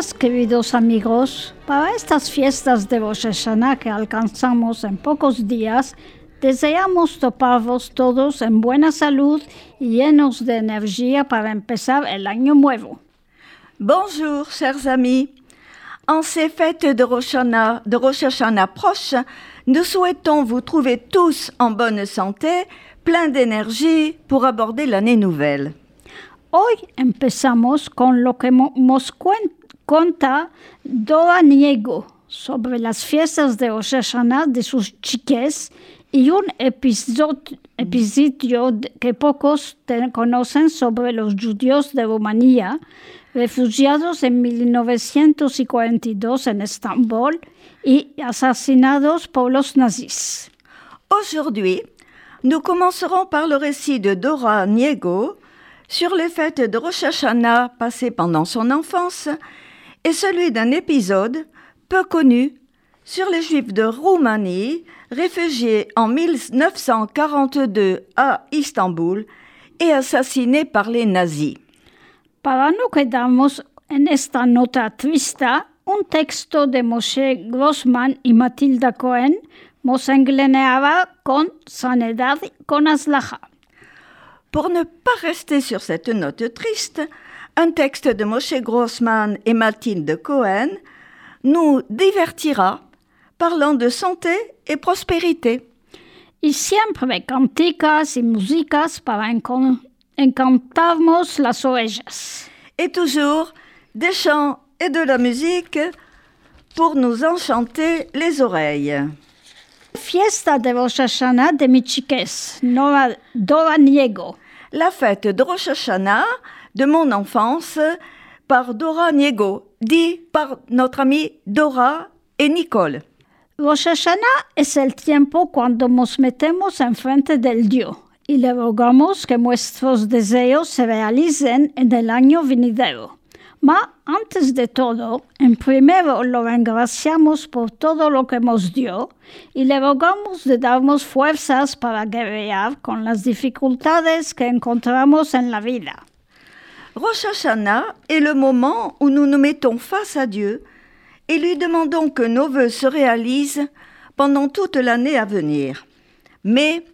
Queridos amigos. Para estas fiestas de Rosh Hashanah que alcanzamos en pocos días, deseamos toparvos todos en buena salud y llenos de energía para empezar el año nuevo. Bonjour, chers amis. En ces fêtes de Rosh Hashanah, de Rosh Hashanah proches, nous souhaitons vous trouver tous en bonne santé, plein d'énergie pour aborder l'année nouvelle. Hoy empezamos con lo que nos cuen- cuenta Dora Niego sobre las fiestas de Rosh de sus chiques y un episodio, episodio que pocos conocen sobre los judíos de Rumanía, refugiados en 1942 en Estambul y asesinados por los nazis. Aujourd'hui, nous commencerons par le récit de Dora Niego sur les fêtes de Rosh Hashanah passées pendant son enfance et celui d'un épisode peu connu sur les Juifs de Roumanie réfugiés en 1942 à Istanbul et assassinés par les nazis. Para no quedarnos en esta nota triste, un texto de Moshe Grossman y Matilda Cohen nos engleneaba con sanidad con aslaja. Pour ne pas rester sur cette note triste, un texte de Moshe Grossman et Mathilde Cohen nous divertira parlant de santé et prospérité. Y siempre canticas y músicas para encantarnos las orejas. Et toujours des chants et de la musique pour nous enchanter les oreilles. Fiesta de Rosh Hashanah de mi chiques, Nora Dora Niego. La fête de Rosh Hashanah de mon enfance par Dora Niego, dit par notre amie Dora et Nicole. Rosh Hashanah es el tiempo cuando nos metemos enfrente del Dios y le rogamos que nuestros deseos se realicen en el año venidero. Ma, antes de todo, en primero lo engraciamos por todo lo que nos dio y le rogamos de darnos fuerzas para guerrear con las dificultades que encontramos en la vida. Rosh Hashanah est le moment où nous nous mettons face à Dieu et lui demandons que nos vœux se réalisent pendant toute l'année à venir. Mais,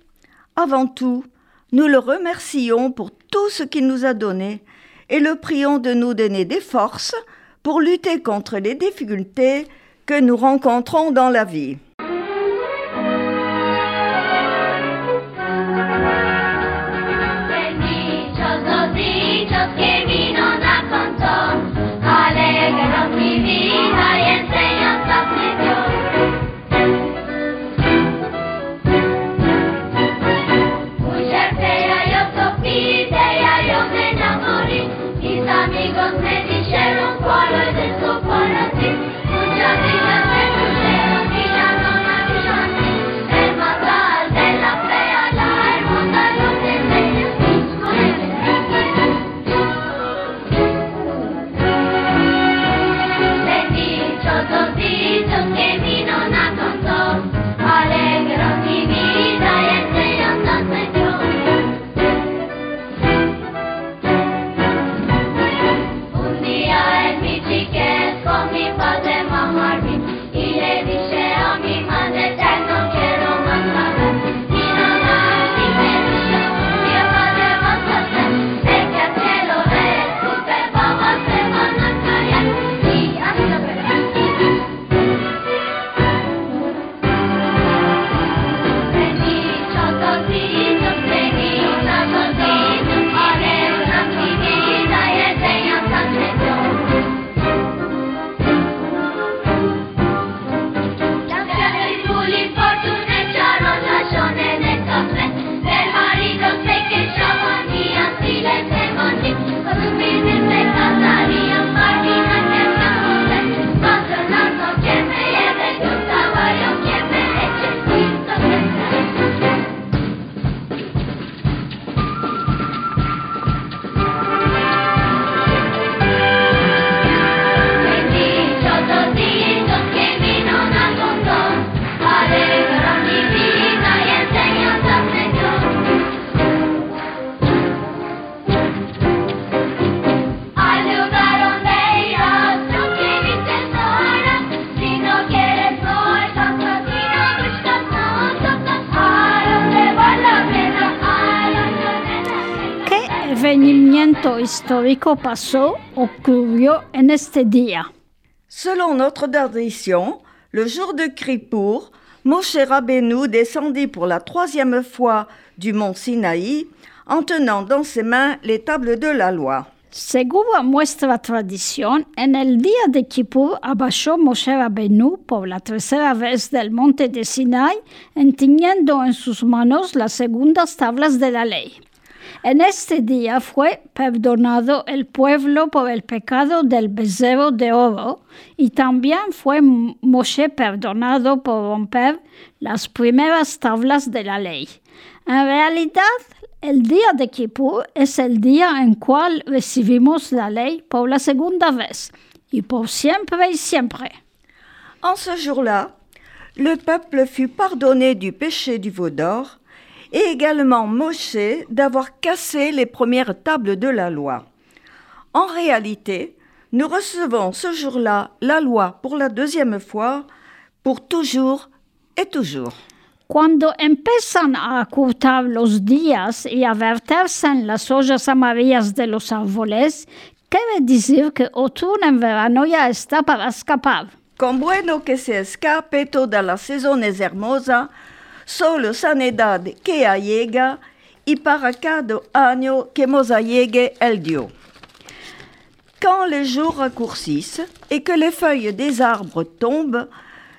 avant tout, nous le remercions pour tout ce qu'il nous a donné et le prions de nous donner des forces pour lutter contre les difficultés que nous rencontrons dans la vie. En este día. Selon notre tradition, le jour de Kippour, Moshe Rabbeinu descendit pour la troisième fois du mont Sinaï en tenant dans ses mains les tables de la loi. Según nuestra tradición, en el día de Kippur abajó Moshe Rabbeinu por la tercera vez del monte de Sinai, entiñendo en sus manos las segundas tablas de la ley. En este día fue perdonado el pueblo por el pecado del becerro de oro y también fue Moshe perdonado por romper las primeras tablas de la ley. En realidad, el día de Kippur es el día en cual recibimos la ley por la segunda vez y por siempre y siempre. En ce jour-là, le peuple fut pardonné du péché du veau d'or et également Moshe d'avoir cassé les premières tables de la loi. En réalité, nous recevons ce jour-là la loi pour la deuxième fois, pour toujours et toujours. Cuando empiezan a acortar los días y a verterse en las ollas amarillas de los árboles, quiere decir que otoño en verano ya está para escapar. Con bueno que se escape toda la saison es hermosa, solo sanidad que llega y para cada año que mosa llegue el dio. Quand les jours raccourcissent et que les feuilles des arbres tombent,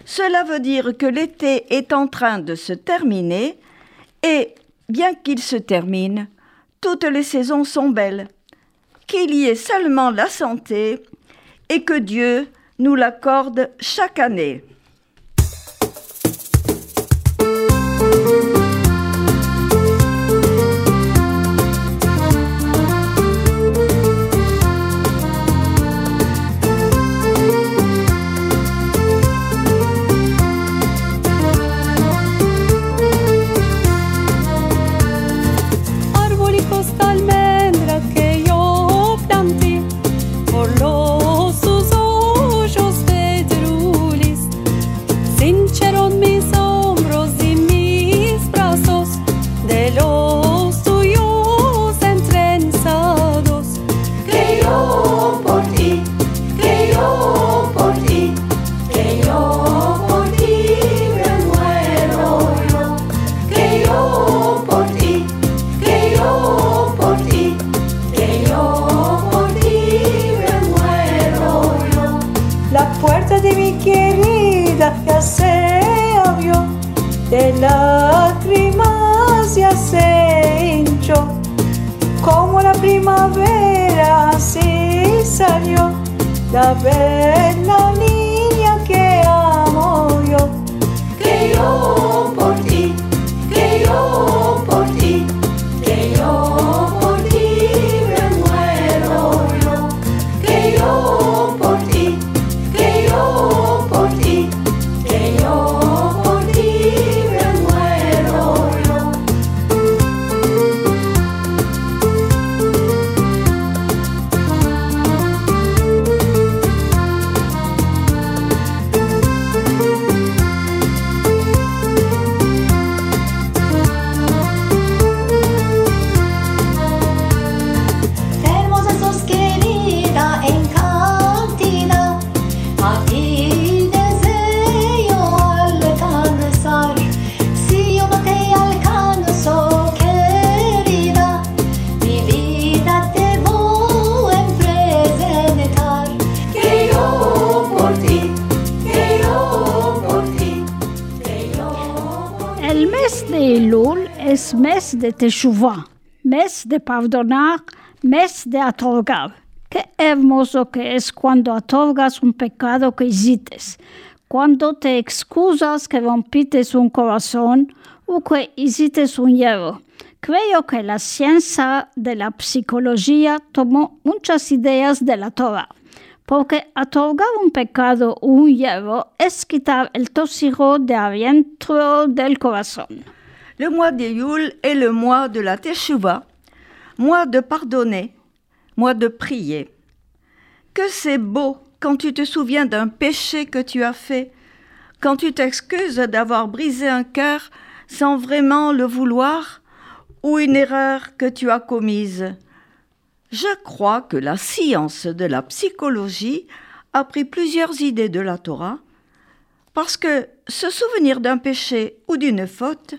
cela veut dire que l'été est en train de se terminer et, bien qu'il se termine, toutes les saisons sont belles, qu'il y ait seulement la santé et que Dieu nous l'accorde chaque année. De Teshuvah, mes de perdonar, mes de otorgar. Qué hermoso que es cuando otorgas un pecado que hiciste, cuando te excusas que rompites un corazón o que hiciste un hierro. Creo que la ciencia de la psicología tomó muchas ideas de la Torah, porque otorgar un pecado o un hierro es quitar el tóxico de adentro del corazón. Le mois de Yule est le mois de la Teshuvah, mois de pardonner, mois de prier. Que c'est beau quand tu te souviens d'un péché que tu as fait, quand tu t'excuses d'avoir brisé un cœur sans vraiment le vouloir, ou une erreur que tu as commise. Je crois que la science de la psychologie a pris plusieurs idées de la Torah parce que se souvenir d'un péché ou d'une faute,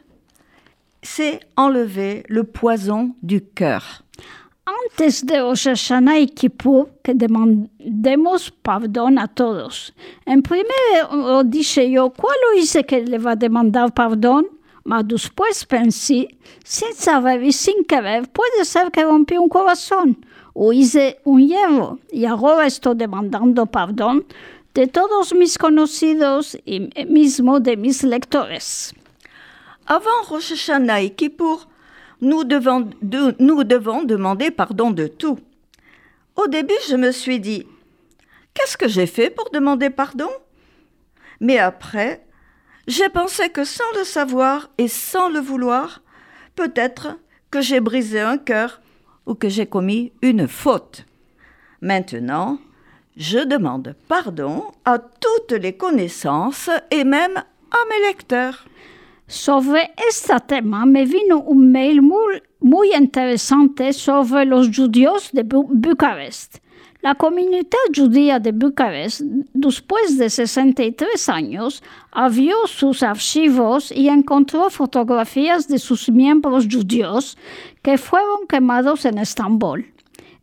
c'est enlever le poison du cœur. Antes de Rosh Hashanah y Kippur, que demandemos perdón a todos. En primero dije yo, ¿cuál hice que le va a demandar perdón? Mas después pensé, sin saber y sin querer, puede ser que rompí un corazón o hice un hierro y ahora estoy demandando perdón de todos mis conocidos y mismo de mis lectores. Avant Rosh Hashanah et Kippour, nous devons, de- nous devons demander pardon de tout. Au début, je me suis dit, qu'est-ce que j'ai fait pour demander pardon? Mais après, j'ai pensé que sans le savoir et sans le vouloir, peut-être que j'ai brisé un cœur ou que j'ai commis une faute. Maintenant, je demande pardon à toutes les connaissances et même à mes lecteurs. Sobre este tema me vino un mail muy, interesante sobre los judíos de Bu- Bucarest. La comunidad judía de Bucarest, después de 63 años, abrió sus archivos y encontró fotografías de sus miembros judíos que fueron quemados en Estambul.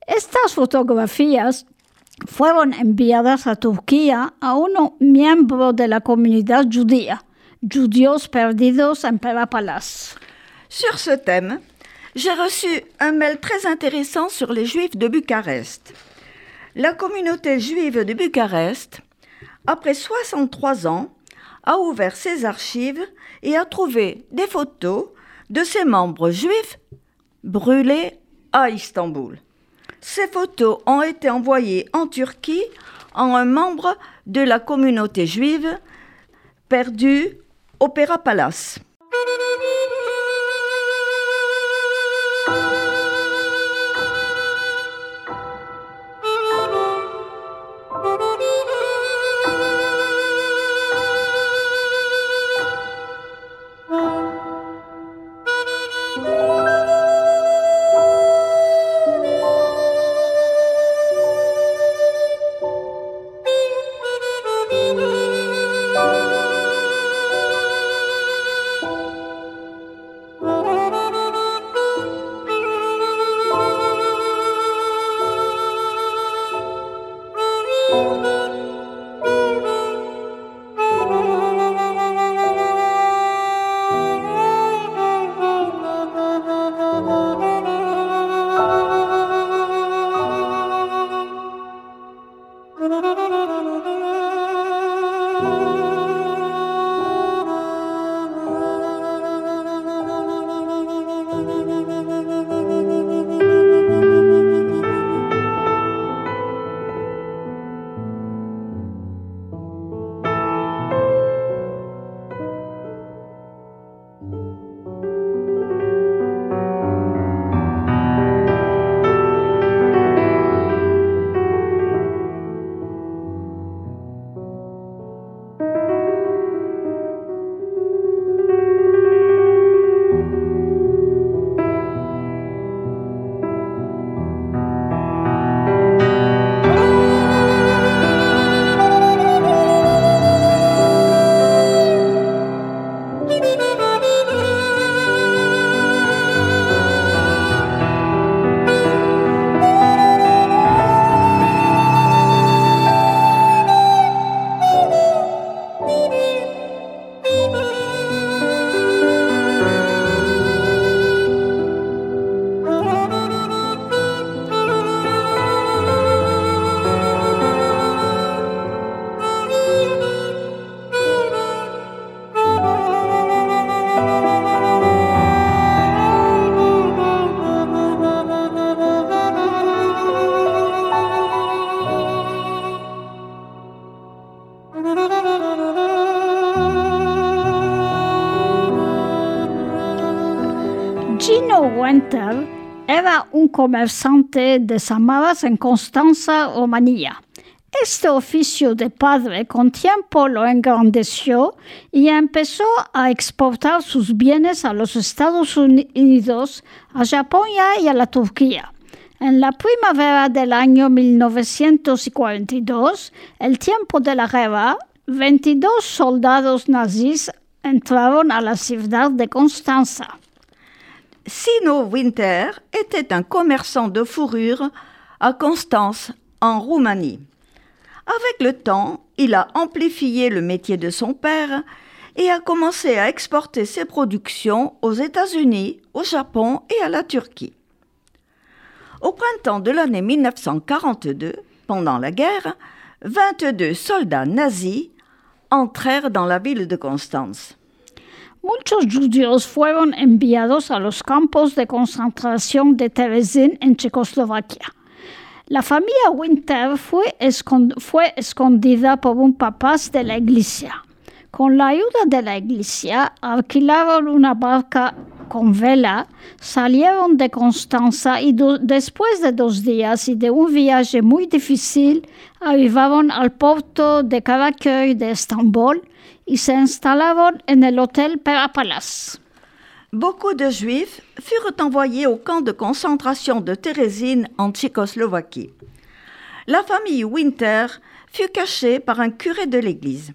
Estas fotografías fueron enviadas a Turquía a un miembro de la comunidad judía, judíos perdidos en Perapalas. Sur ce thème, j'ai reçu un mail très intéressant sur les Juifs de Bucarest. La communauté juive de Bucarest, après 63 ans, a ouvert ses archives et a trouvé des photos de ses membres juifs brûlés à Istanbul. Ces photos ont été envoyées en Turquie en un membre de la communauté juive perdu au Pera Palace. Gino Winter era un comerciante de Samaras en Constanza, Rumanía. Este oficio de padre con tiempo lo engrandeció y empezó a exportar sus bienes a los Estados Unidos, a Japón y a la Turquía. En la primavera del año 1942, el tiempo de la guerra, 22 soldados nazis entraron a la ciudad de Constanza. Sino Winter était un commerçant de fourrure à Constance, en Roumanie. Avec le temps, il a amplifié le métier de son père et a commencé à exporter ses productions aux États-Unis, au Japon et à la Turquie. Au printemps de l'année 1942, pendant la guerre, 22 soldats nazis entrèrent dans la ville de Constance. Muchos judíos fueron enviados a los campos de concentración de Terezín en Checoslovaquia. La familia Winter fue, escon- fue escondida por un papás de la iglesia. Con la ayuda de la iglesia, alquilaron una barca con vela, salieron de Constanza y después de dos días y de un viaje muy difícil, arribaron al puerto de Karaköy de Estambul y se instalaron en el Hotel Perapalas. Beaucoup de Juifs furent envoyés au camp de concentration de Térésine en Tchécoslovaquie. La famille Winter fut cachée par un curé de l'église.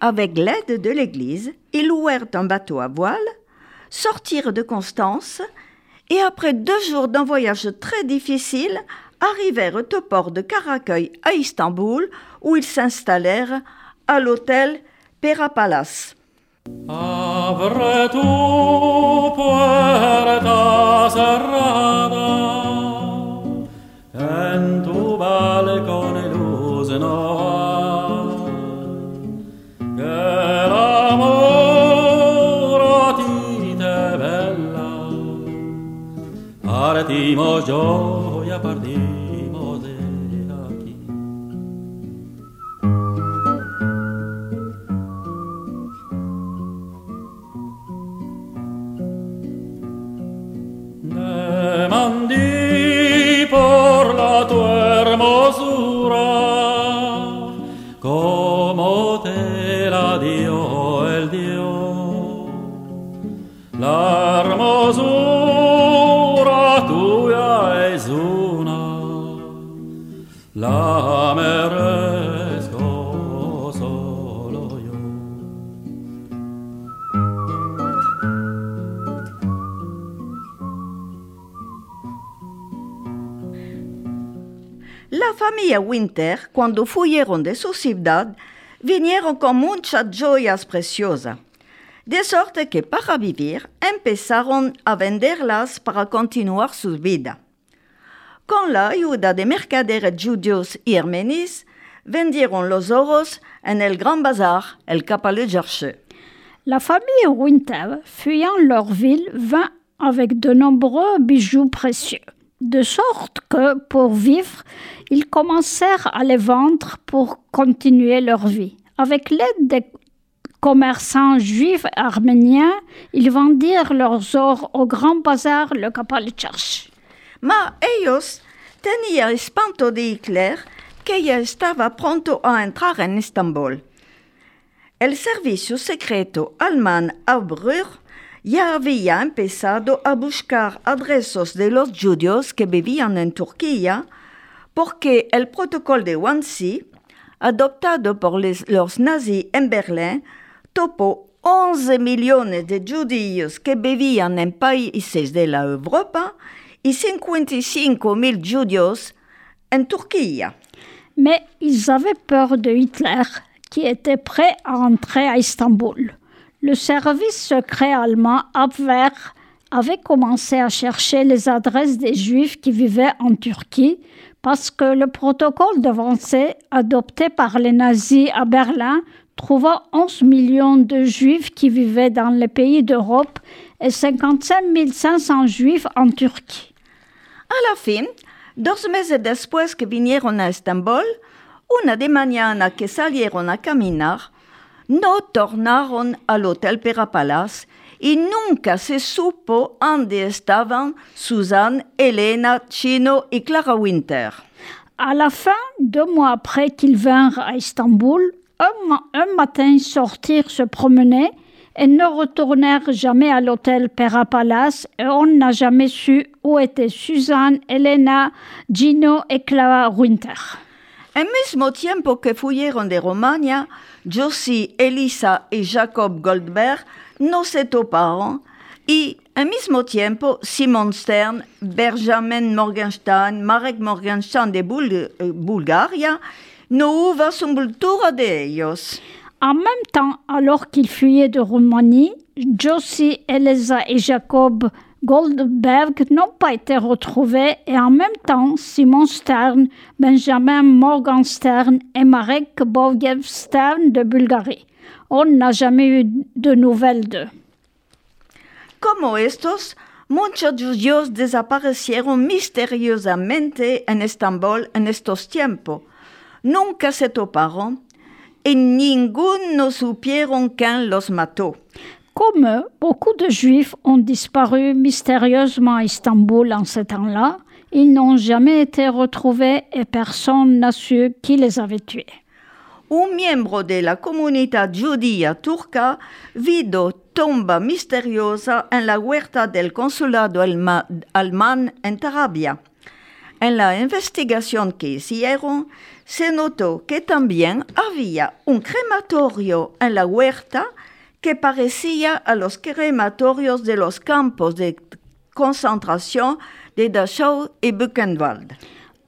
Avec l'aide de l'église, ils louèrent un bateau à voile, sortirent de Constance et après deux jours d'un voyage très difficile, arrivèrent au port de Karaköy à Istanbul où ils s'installèrent à l'hôtel Perapalas. Abre tu puerta cerrada en tu balcone luz no hay que l'amor a ti te bella partimos gioia partimos la yo. La familia Winter, cuando fueron de su ciudad, vinieron con muchas joyas preciosas, de sorte que para vivir empezaron a venderlas para continuar su vida. Con la ayuda de mercaderes judíos y armenios, vendieron los oros en el Gran Bazar, el Kapale Jarche. La famille Winter, fuyant leur ville, vint avec de nombreux bijoux précieux, de sorte que, pour vivre, ils commencèrent à les vendre pour continuer leur vie. Avec l'aide des commerçants juifs arméniens, ils vendirent leurs ors au grand bazar, le Kapalitcharch. Ma ellos tenían espanto de Hitler que ya estaba pronto a entrar en Estambul. El servicio secreto alemán Abruch ya había empezado a buscar adresos de los judíos que vivían en Turquía porque el protocolo de Wannsee, adoptado por les- los nazis en Berlín, topó 11 millones de judíos que vivían en países de la Europa y 55 mil judíos en Turquía. Mais ils avaient peur de Hitler, qui était prêt à entrer à Istanbul. Le service secret allemand Abwehr avait commencé à chercher les adresses des Juifs qui vivaient en Turquie parce que le protocole de Wannsee adopté par les nazis à Berlin trouva 11 millions de Juifs qui vivaient dans les pays d'Europe et 55 500 Juifs en Turquie. A la fin, dos meses después que vinieron a Estambul, una de mañana que salieron a caminar, no tornaron al Hotel Perapalas y nunca se supo dónde estaban Susan, Elena, Chino y Clara Winter. À la fin, deux mois après qu'ils vinrent à Istanbul, un, ma- un matin sortirent se promener et ne retournèrent jamais à l'hôtel Pera Palace et on n'a jamais su où étaient Suzanne, Elena, Gino et Clara Winter. En mismo tiempo que fuyeron de Romagna, Josie, Elisa y Jacob Goldberg no se toparon y en mismo tiempo Simon Stern, Benjamin Morgenstern, Marek Morgenstern de Bul- eh, Bulgaria no hubo sepultura de ellos. En même temps, alors qu'ils fuyaient de Roumanie, Josie, Elisa et Jacob Goldberg n'ont pas été retrouvés et en même temps, Simon Stern, Benjamin Morgenstern et Marek Borgev Stern de Bulgarie. On n'a jamais eu de nouvelles d'eux. Como estos, muchos judíos desaparecieron misteriosamente en Estambul en estos tiempos. Nunca se toparon y ninguno supieron quién los mató. Comme eux, beaucoup de Juifs ont disparu mystérieusement à Istanbul en ce temps-là. Ils n'ont jamais été retrouvés et personne n'a su qui les avait tués. Un miembro de la comunidad judía turca vido tomba misteriosa en la huerta del consulado alma- alemán en Tarabia. En la investigación que hicieron, se notó que también había un crematorio en la huerta que parecía a los crematorios de los campos de concentración de Dachau y Buchenwald.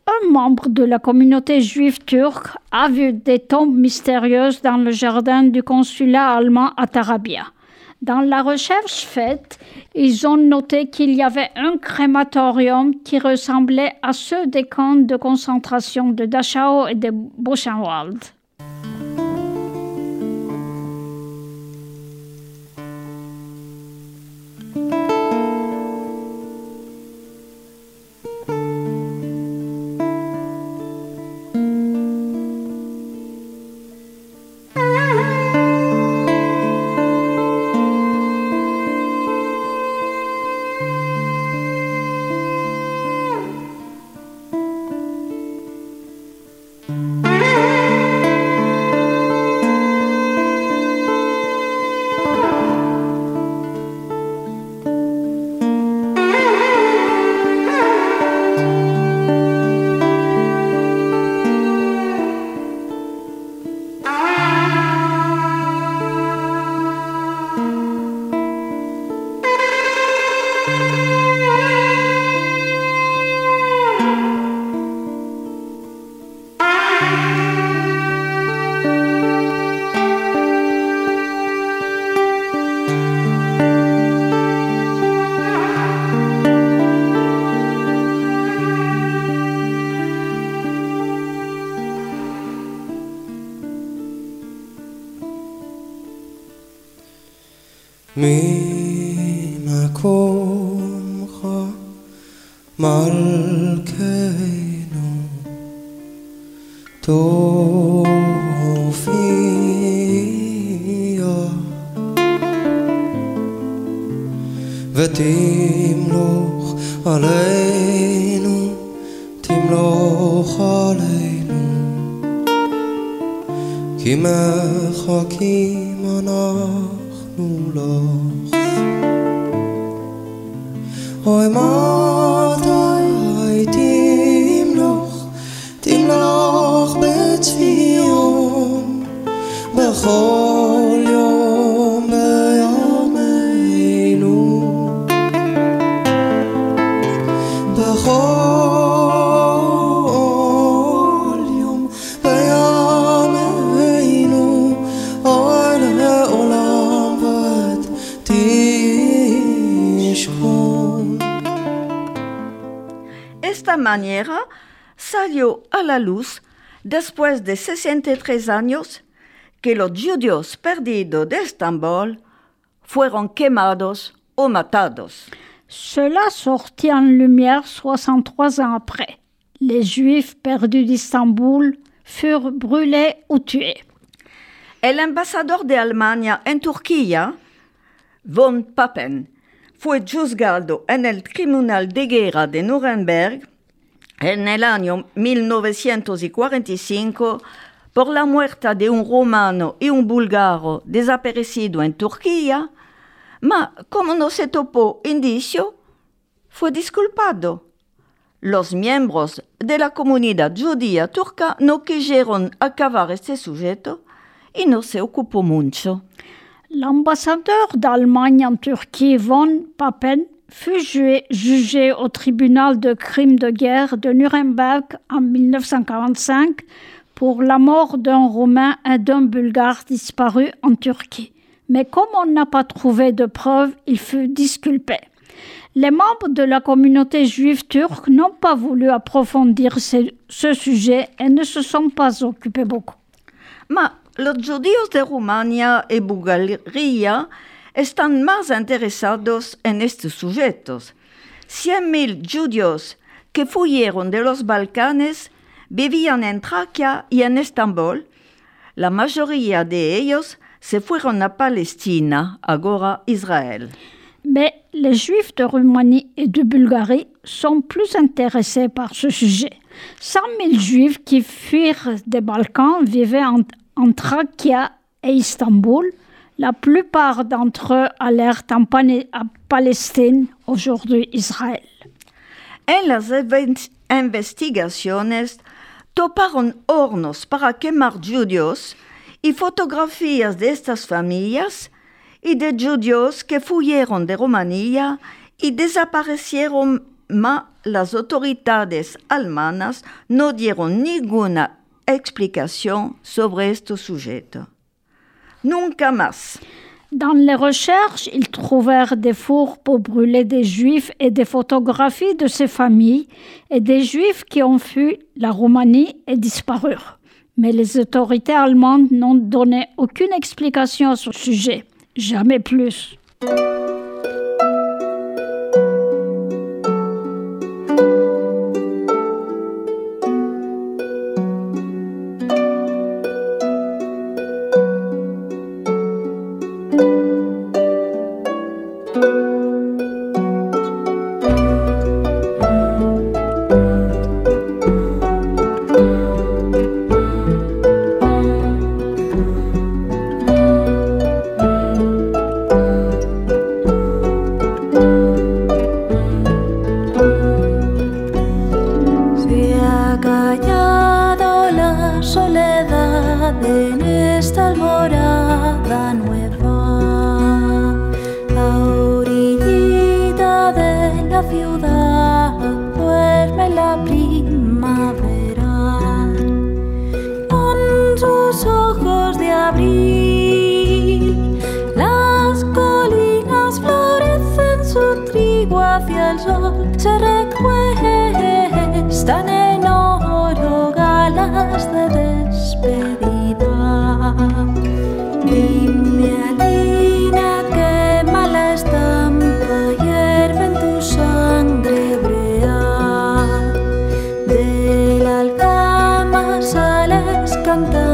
Un membre de la communauté juive turque a vu des tombes mystérieuses dans le jardin du consulat allemand à Tarabia. Dans la recherche faite, ils ont noté qu'il y avait un crématorium qui ressemblait à ceux des camps de concentration de Dachau et de Buchenwald. Manera salió a la luz después de 63 años que los judíos perdidos de Estambul fueron quemados o matados. Cela sortit en lumière 63 ans après. Les Juifs perdus d'Istanbul furent brûlés ou tués. El embajador de Alemania en Turquía, von Papen, fue juzgado en el Tribunal de Guerra de Nuremberg en el año 1945 por la muerte de un romano y un búlgaro desaparecido en Turquía, ma como no se topó indicio, fue disculpado. Los miembros de la comunidad judía turca no quisieron acabar este sujeto y no se ocupó mucho. L'ambassadeur d'Allemagne en Turquie, von Papen, fut ju- jugé au tribunal de crimes de guerre de Nuremberg en 1945 pour la mort d'un Roumain et d'un Bulgare disparus en Turquie. Mais comme on n'a pas trouvé de preuves, il fut disculpé. Les membres de la communauté juive turque n'ont pas voulu approfondir ce, sujet et ne se sont pas occupés beaucoup. Ma los judíos de Rumania y Bulgaria están más interesados en estos sujetos. 100.000 judíos que fuyeron de los Balcanes vivían en Tracia y en Estambul. La mayoría de ellos se fueron a Palestina, ahora Israel. Mais les Juifs de Roumanie et de Bulgarie sont plus intéressés par ce sujet. 100 000 Juifs qui fuirent des Balkans vivaient en, en et Istanbul. La plupart d'entre eux allèrent en Palestine, aujourd'hui Israël. En las investigaciones toparon hornos para quemar judíos y fotografías de estas familias y de judíos que fuyeron de Rumanía y desaparecieron, ma las autoridades alemanas no dieron ninguna explicación sobre este sujeto. Dans les recherches, ils trouvèrent des fours pour brûler des Juifs et des photographies de ces familles et des Juifs qui ont fui la Roumanie et disparurent. Mais les autorités allemandes n'ont donné aucune explication à ce sujet. Jamais plus. canta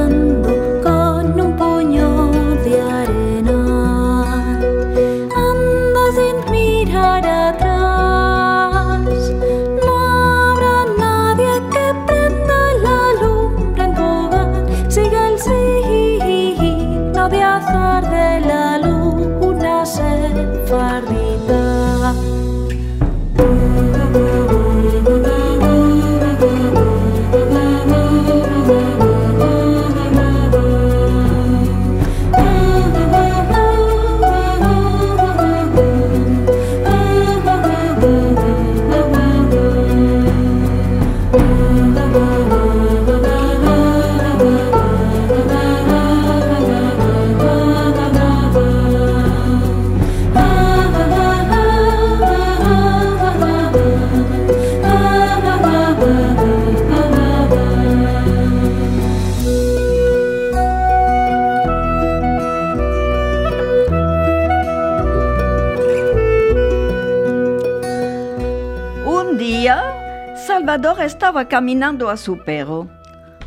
caminando a su perro.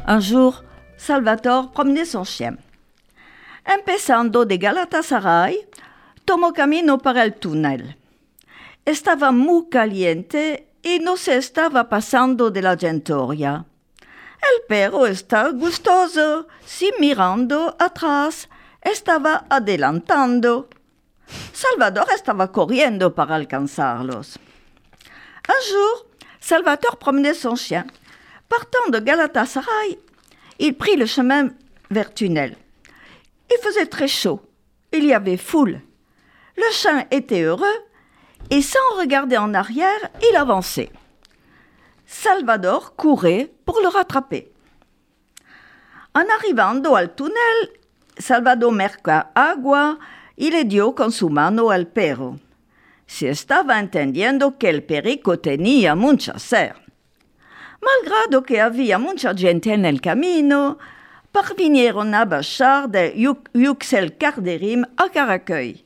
Un jour, Salvador promenait son chien. Empezando de Galatasaray, tomó camino para el túnel. Estaba muy caliente y no se estaba pasando de la gentoria. El perro está gustoso si mirando atrás estaba adelantando. Salvador estaba corriendo para alcanzarlos. Un jour, Salvatore promenait son chien. Partant de Galatasaray, il prit le chemin vers Tunnel. Il faisait très chaud. Il y avait foule. Le chien était heureux et sans regarder en arrière, il avançait. Salvador courait pour le rattraper. En arrivando al túnel, Salvador merca agua y le dio con su mano al perro. Se estaba entendiendo que el perico tenía mucha sed. Malgrado que había mucha gente en el camino, parvinieron a bajar de Yuxel Carderim a Caracuey.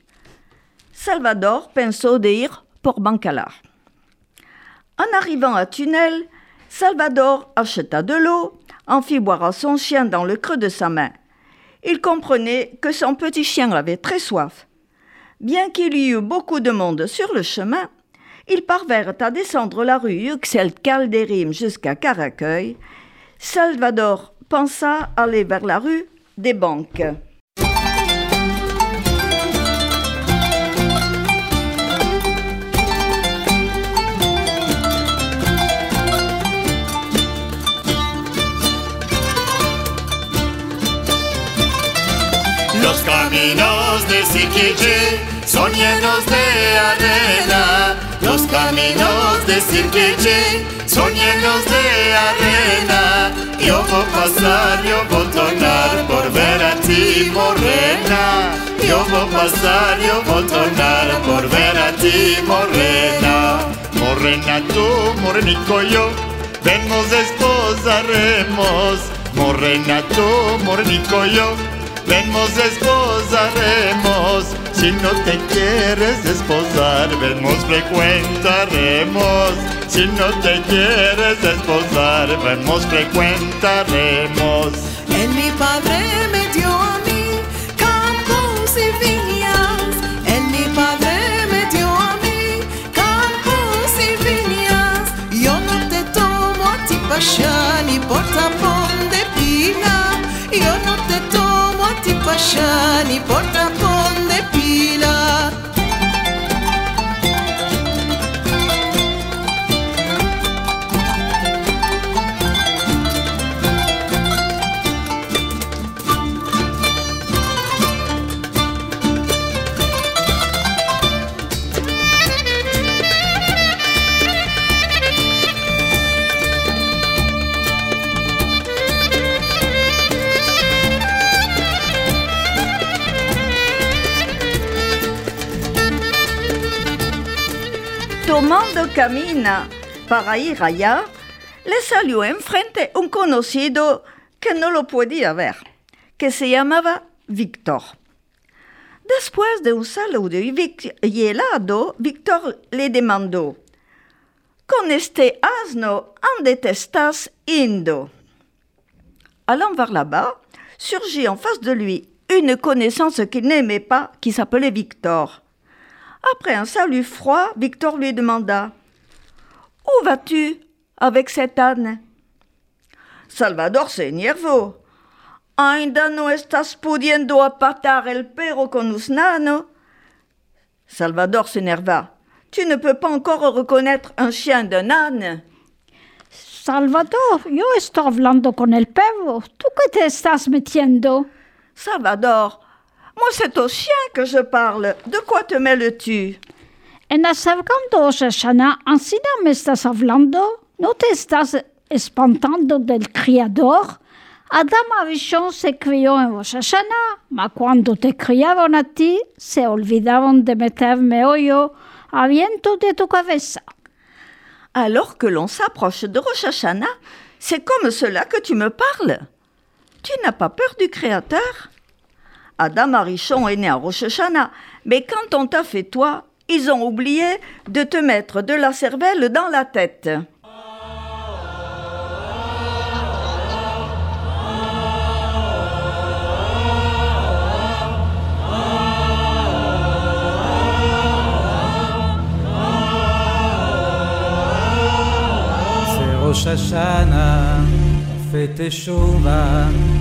Salvador pensó de ir por Bancalar. En arrivant à Tunnel, Salvador acheta de l'eau, en fit boire à son chien dans le creux de sa main. Il comprenait que son petit chien avait très soif. Bien qu'il y eût beaucoup de monde sur le chemin, ils parvinrent à descendre la rue Yuxel Calderim jusqu'à Caracuey. Salvador pensa aller vers la rue des banques. Son de arena. Los caminos de Siquijé son llenos de arena. Yo voy a pasar, yo voy a tornar por ver a ti, morena. Yo voy a pasar, yo voy a tornar por ver a ti, morena. Morena tú, morenico yo, ven nos desposaremos. Morena tú, morenico yo, ven nos desposaremos. Si no te quieres desposar, ven nos frecuentaremos. Si no te quieres desposar, ven nos frecuentaremos. En mi padre me dio a mí campos y viñas. En mi padre me dio a mí campos y viñas. Yo no te tomo a ti pasha ni por tapón de pila. Yo no te tomo a ti pasha ni por tapón de pila. Tomando camina para ir allá, le salió enfrente un conocido que no lo podía ver, que se llamaba Víctor. Después de un saludo y helado, Víctor le demandó, Con este asno, ¿dónde te estás indo? Allant vers là-bas, surgit en face de lui une connaissance qu'il n'aimait pas, qui s'appelait Victor. Après un salut froid, Victor lui demanda Où vas-tu avec cet âne? Salvador se énervó. Ainda no estás pudiendo apartar el perro con usnano Salvador s'énerva. Tu ne peux pas encore reconnaître un chien d'un âne. Salvador, yo estoy hablando con el perro. ¿Tú qué te estás metiendo? Salvador, moi c'est au chien que je parle. De quoi te mêles-tu? En acercando Shoshana, ¿así no me estás hablando? ¿No te estás espantando del criador? Adam Arishon se crió en Hashanah, ma cuando te criaron a ti, se olvidaron de meterme hoyo a viento de tu cabeza. Alors que l'on s'approche de Rosh Hashanah, c'est comme cela que tu me parles. Tu n'as pas peur du Créateur? Adam Arichon est né à Rosh mais quand on t'a fait toi, ils ont oublié de te mettre de la cervelle dans la tête. C'est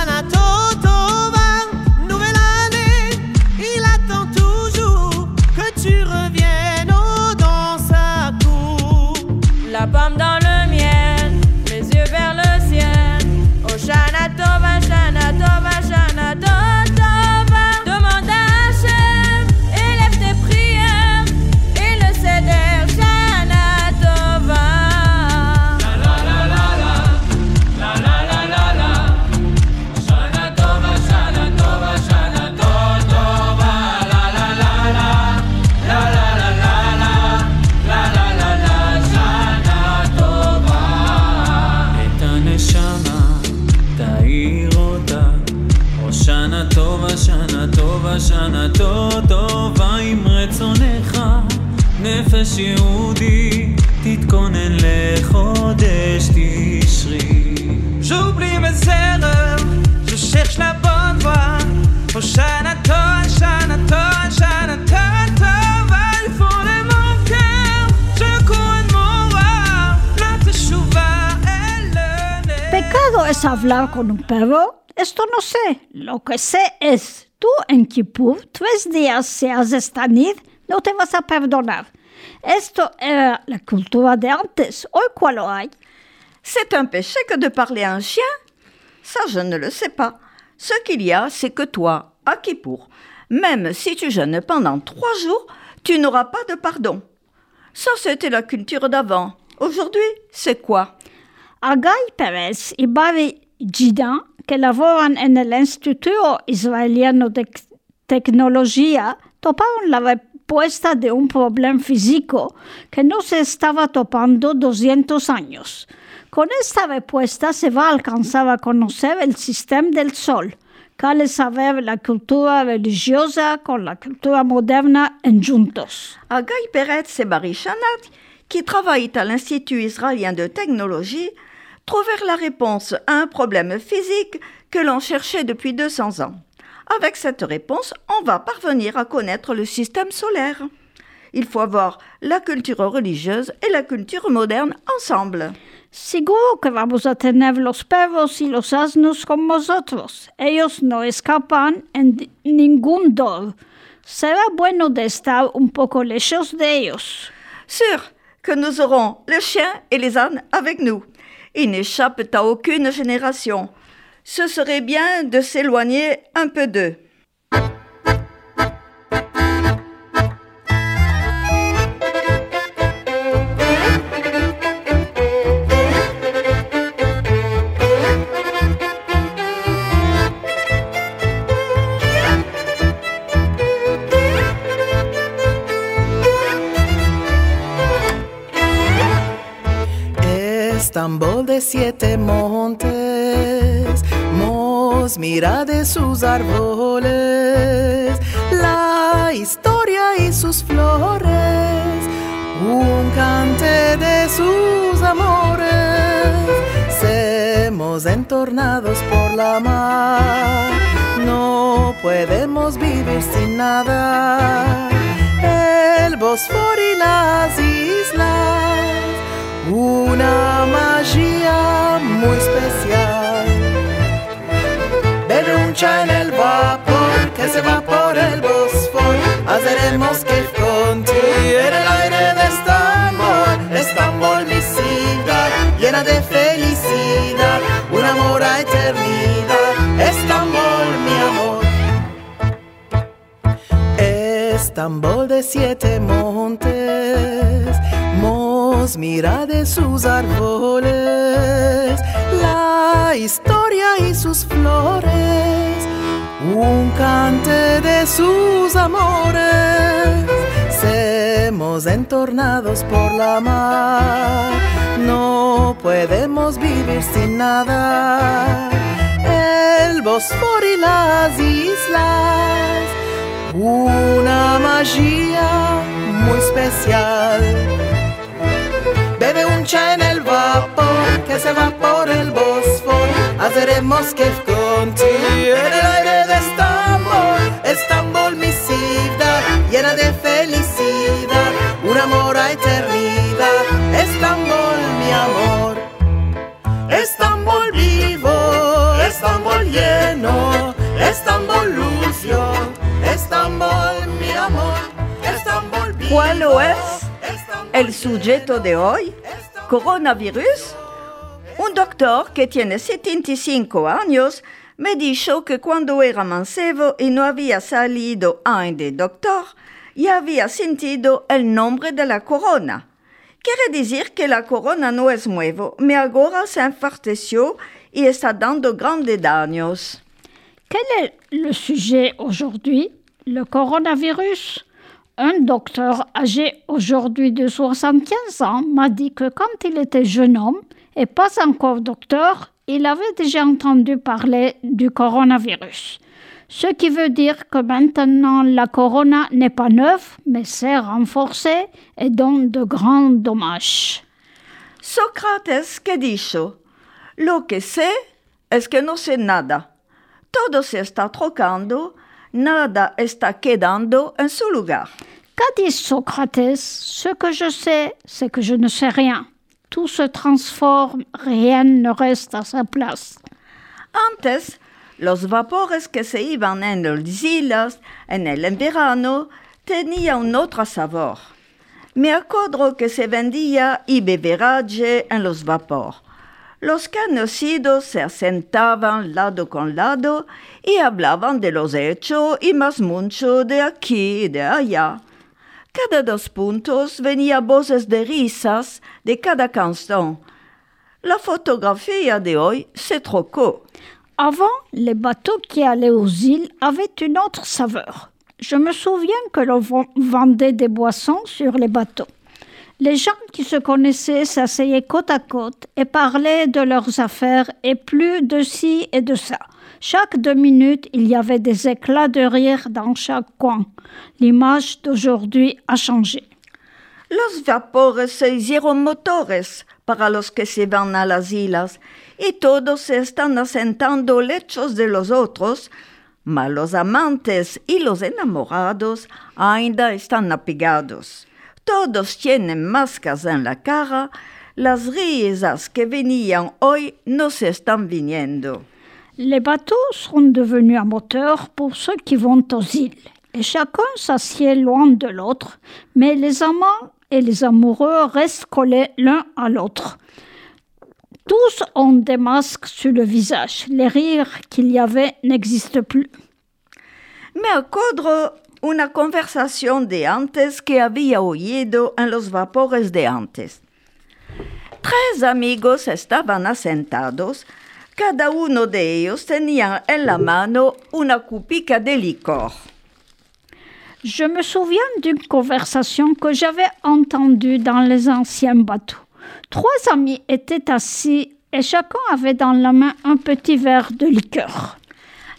voie. Oh Shana Tova, Shana Tova, Shana Tova, Tova, il faut de mon cœur, je cours mon roi, la teshuva est le nez. Pecado es hablar con un perro. Esto no sé. Lo que sé es, tú en Kippur, tres días si haces tanid, no te vas a perdonar. Esto era la cultura de antes. Hoy, ¿cuál hay? C'est un péché que de parler à un chien Ça, je ne le sais pas. Ce qu'il y a, c'est que toi, à Kippour, même si tu jeûnes pendant trois jours, tu n'auras pas de pardon. Ça, c'était la culture d'avant. Aujourd'hui, c'est quoi? Agai Perez y Barry Gidan, en el Instituto Israeliano de Tecnología, toparon la respuesta de un problema físico que no se estaba topando 200 años. Con esta respuesta se va a alcanzar a conocer el sistema del sol, al saber la cultura religiosa con la cultura moderna en juntos. Agai Peretz et Barry Chanat, qui travaillent à l'Institut israélien de technologie, trouvèrent la réponse à un problème physique que l'on cherchait depuis 200 ans. Avec cette réponse, on va parvenir à connaître le système solaire. Il faut avoir la culture religieuse et la culture moderne ensemble. Seguro que vamos a tener los perros y los asnos con nosotros. Ellos no escapan en ningún dolor. Será bueno de estar un poco lejos de ellos. Sûr que nous aurons le chien et les ânes avec nous. Ils n'échappent à aucune génération. Ce serait bien de s'éloigner un peu d'eux. De siete montes, Mos mira de sus árboles, la historia y sus flores, un cante de sus amores, semos entornados por la mar, no podemos vivir sin nada, el Bosforo y las islas una magia muy especial. Bebe un chai en el vapor que se va por el Bosforo. Haremos que contiene el aire de Estambul, Estambul mi ciudad, llena de felicidad, un amor a eternidad. Estambul mi amor. Estambul de siete montes, Mos mira de sus árboles, la historia y sus flores, un cante de sus amores, semos entornados por la mar, no podemos vivir sin nada, el Bosforo y las islas una magia muy especial. Bebe que se va por el Bósforo. Hazeremos que conti en el aire de Estambul. Estambul, mi ciudad, llena de felicidad. Un amor a eternidad. Estambul, mi amor. Estambul vivo, Estambul lleno, Estambul lucio, Estambul mi amor, Estambul vivo. ¿Cuál es el sujeto de hoy? ¿Coronavirus? Un doctor que tiene 75 años me dijo que cuando era mancebo y no había salido aún de doctor, ya había sentido el nombre de la corona. Quiere decir que la corona no es nuevo, mais ahora se enfarteció y está dando grandes daños. Quel est le sujet aujourd'hui? Le coronavirus? Un docteur âgé aujourd'hui de 75 ans m'a dit que quand il était jeune homme et pas encore docteur, il avait déjà entendu parler du coronavirus. Ce qui veut dire que maintenant la corona n'est pas neuve, mais s'est renforcée et donne de grands dommages. Sócrates que dijo, lo que sé es que no sé nada. Todo se está trocando, nada está quedando en su lugar. Qu'a dit Socrates Ce que je sais, c'est que je ne sais rien. Tout se transforme, rien ne reste à sa place. Antes, los vapores que se iban en las islas en el verano tenían un otro sabor. Me acuerdo que se vendía y beberaje en los vapor. Los conocidos se sentaban lado con lado y hablaban de los hechos y más mucho de aquí y de allá. Cada dos puntos venía voces de risas de cada canción. La fotografía de hoy se trocó. Avant, les bateaux qui allaient aux îles avaient une autre saveur. Je me souviens que l'on ven- vendait des boissons sur les bateaux. Les gens qui se connaissaient s'asseyaient côte à côte et parlaient de leurs affaires et plus de ci et de ça. Chaque deux minutes, il y avait des éclats de rire dans chaque coin. L'image d'aujourd'hui a changé. Los vapores se hicieron motores para los que se van a las islas y todos se están asentando lechos de los otros, mas los amantes y los enamorados ainda están apegados. Todos tienen máscaras en la cara, las risas que venían hoy no se están viniendo. Les bateaux seront devenus à moteur pour ceux qui vont aux îles. Et chacun s'assied loin de l'autre, mais les amants et les amoureux restent collés l'un à l'autre. Tous ont des masques sur le visage. Les rires qu'il y avait n'existent plus. Me acuerdo una conversación de antes que había oído en los vapores de antes. Tres amigos estaban asentados, cada uno de ellos tenía en la mano una cupica de licor. Je me souviens d'une conversation que j'avais entendue dans les anciens bateaux. Trois amis étaient assis et chacun avait dans la main un petit verre de liqueur.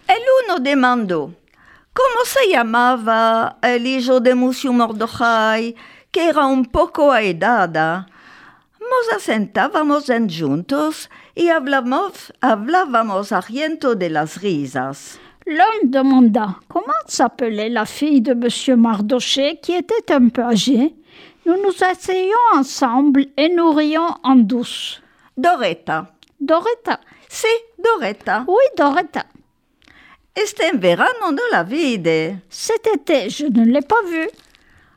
El uno demandó, ¿cómo se llamaba el hijo de Monsieur Mordojai, que era un poco aedada? Nos asentábamos en juntos y hablamos, hablábamos arriento de las risas. L'un demanda comment s'appelait la fille de M. Mardoché qui était un peu âgée? Nous nous asseyions ensemble et nous rions en douce. Doretta. Doretta. Sí, Doretta. Oui, Doretta. Este en verano no la vide. Cet été, je ne l'ai pas vue.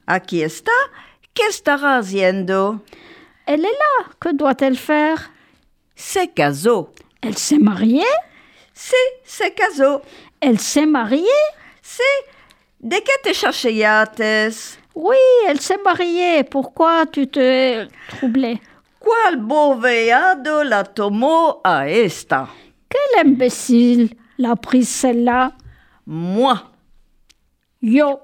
Aquí está. ¿Qué estará haciendo? Elle est là. Que doit-elle faire? Se casó. Elle s'est mariée? Sí, se casó. Elle s'est mariée? Sí. ¿De qué te chacheates? Oui, elle s'est mariée. Pourquoi tu te troublais? ¿Cuál boveado la tomó a esta? Quel imbécile l'a prise celle-là Moi. Yo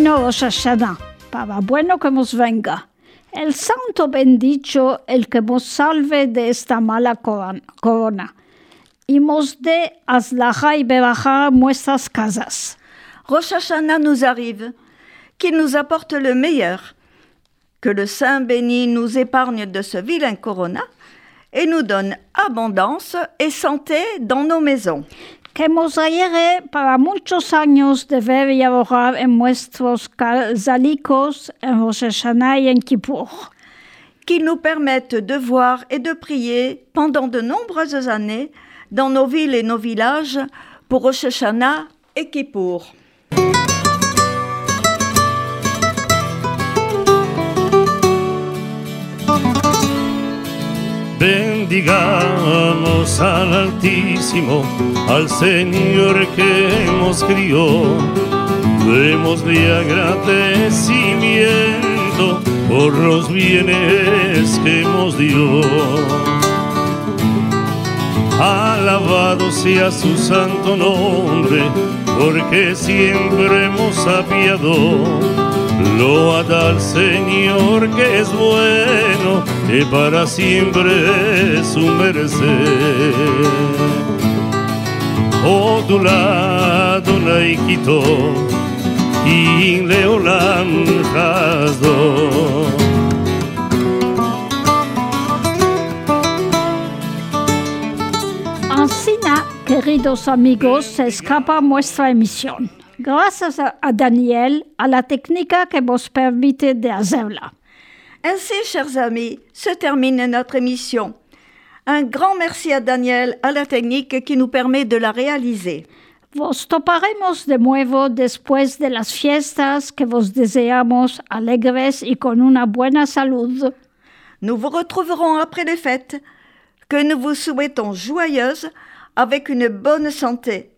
nos vino Rosh Hashanah, para bueno que nos venga. El santo bendicho, el que nos salve de esta mala coron- corona. Y nos dé aslaja y beraja nuestras casas. Rosh Hashanah nous arrive, qui nous apporte le meilleur. Que le Saint béni nous épargne de ce vilain corona et nous donne abondance et santé dans nos maisons. Que nos ayere para muchos años de ver y abogar en nuestros casalicos en Rosh Hashanah y en Kippur. Qui nous permette de voir et de prier pendant de nombreuses années dans nos villes et nos villages pour Rosh et Kippour. Bendigamos al Altísimo, al Señor que nos crió. Démosle agradecimiento por los bienes que nos dio. Alabado sea su santo nombre, porque siempre hemos apiado. Loada al Señor que es bueno, que para siempre es su merced. Odula Adonai Kito, y Leolam Hasdo. Ancina, queridos amigos, se escapa nuestra emisión. A, a Daniel, a la técnica que nos permite de hacerla. Ainsi, chers amis, se termine notre émission. Un grand merci à Daniel, à la technique qui nous permet de la réaliser. Vos toparemos de nuevo después de las fiestas que vos deseamos alegres y con una buena salud. Nous vous retrouverons après les fêtes, que nous vous souhaitons joyeuses, avec une bonne santé.